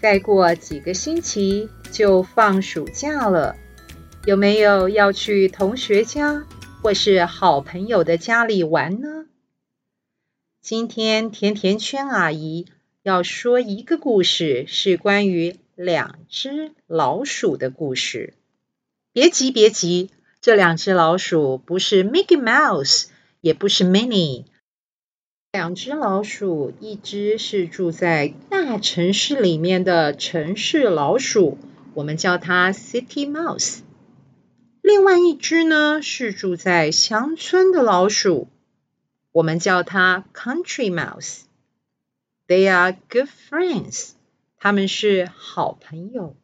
再过几个星期就放暑假了，有没有要去同学家或是好朋友的家里玩呢？今天甜甜圈阿姨要说一个故事，是关于两只老鼠的故事。别急，别急，这两只老鼠不是 Mickey Mouse，也不是 Minnie。两只老鼠，一只是住在大城市里面的城市老鼠，我们叫它 City Mouse。另外一只呢，是住在乡村的老鼠，我们叫它 Country Mouse。They are good friends，他们是好朋友。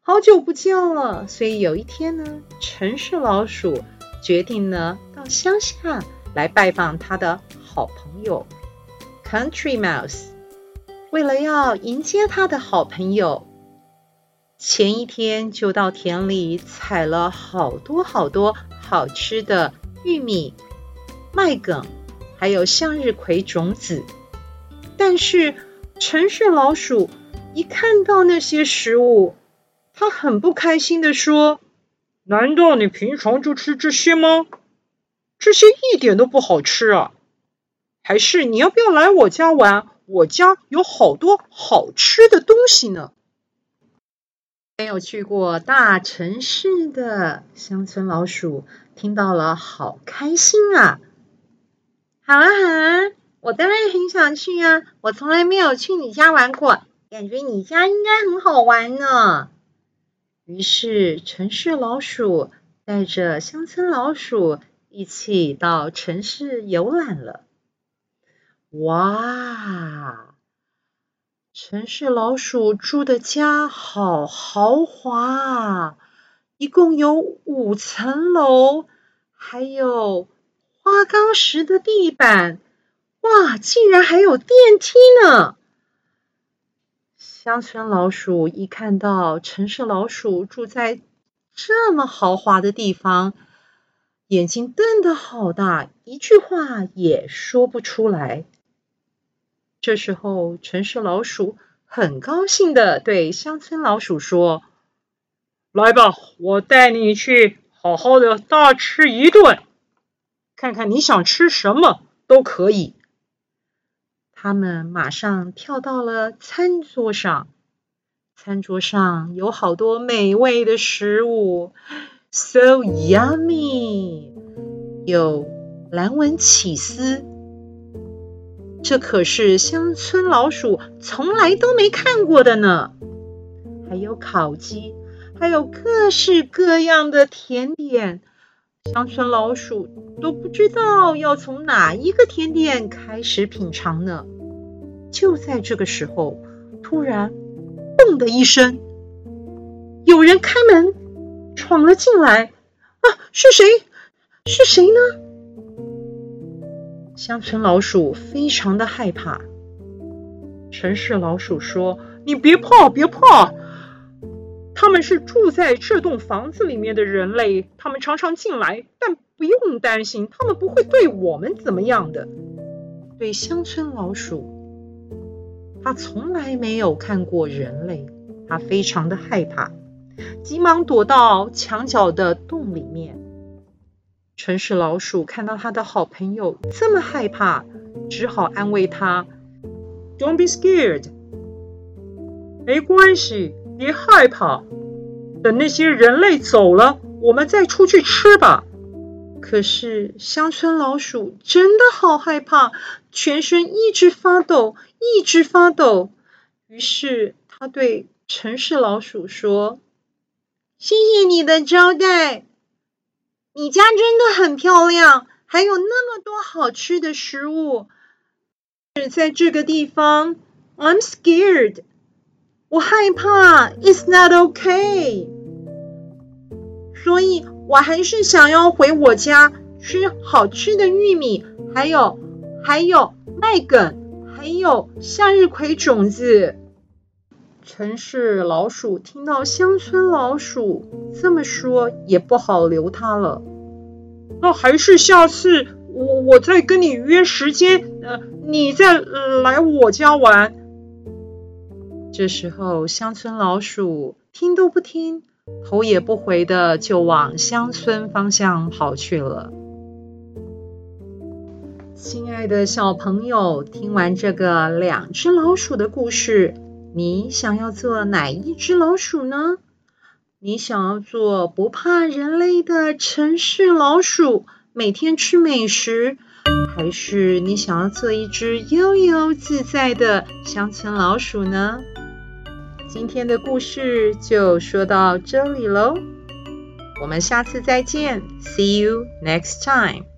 好久不见了，所以有一天呢，城市老鼠决定呢，到乡下来拜访他的。好朋友，Country Mouse，为了要迎接他的好朋友，前一天就到田里采了好多好多好吃的玉米、麦梗，还有向日葵种子。但是城市老鼠一看到那些食物，他很不开心地说：“难道你平常就吃这些吗？这些一点都不好吃啊！”还是你要不要来我家玩？我家有好多好吃的东西呢。没有去过大城市的乡村老鼠听到了，好开心啊！好啊好啊，我当然很想去啊！我从来没有去你家玩过，感觉你家应该很好玩呢。于是城市老鼠带着乡村老鼠一起到城市游览了。哇！城市老鼠住的家好豪华啊，一共有五层楼，还有花岗石的地板。哇，竟然还有电梯呢！乡村老鼠一看到城市老鼠住在这么豪华的地方，眼睛瞪得好大，一句话也说不出来。这时候，城市老鼠很高兴地对乡村老鼠说：“来吧，我带你去好好的大吃一顿，看看你想吃什么都可以。”他们马上跳到了餐桌上，餐桌上有好多美味的食物，so yummy，有蓝纹起司。这可是乡村老鼠从来都没看过的呢，还有烤鸡，还有各式各样的甜点，乡村老鼠都不知道要从哪一个甜点开始品尝呢。就在这个时候，突然“嘣”的一声，有人开门闯了进来。啊，是谁？是谁呢？乡村老鼠非常的害怕。城市老鼠说：“你别怕，别怕，他们是住在这栋房子里面的人类，他们常常进来，但不用担心，他们不会对我们怎么样的。”对乡村老鼠，他从来没有看过人类，他非常的害怕，急忙躲到墙角的洞里面。城市老鼠看到他的好朋友这么害怕，只好安慰他：“Don't be scared，没关系，别害怕。等那些人类走了，我们再出去吃吧。”可是乡村老鼠真的好害怕，全身一直发抖，一直发抖。于是他对城市老鼠说：“谢谢你的招待。”你家真的很漂亮，还有那么多好吃的食物。是在这个地方，I'm scared。我害怕，It's not okay。所以我还是想要回我家吃好吃的玉米，还有还有麦梗，还有向日葵种子。城市老鼠听到乡村老鼠这么说，也不好留他了。那还是下次我我再跟你约时间，呃，你再来我家玩。这时候，乡村老鼠听都不听，头也不回的就往乡村方向跑去了。亲爱的小朋友，听完这个两只老鼠的故事。你想要做哪一只老鼠呢？你想要做不怕人类的城市老鼠，每天吃美食，还是你想要做一只悠悠自在的乡村老鼠呢？今天的故事就说到这里喽，我们下次再见，See you next time.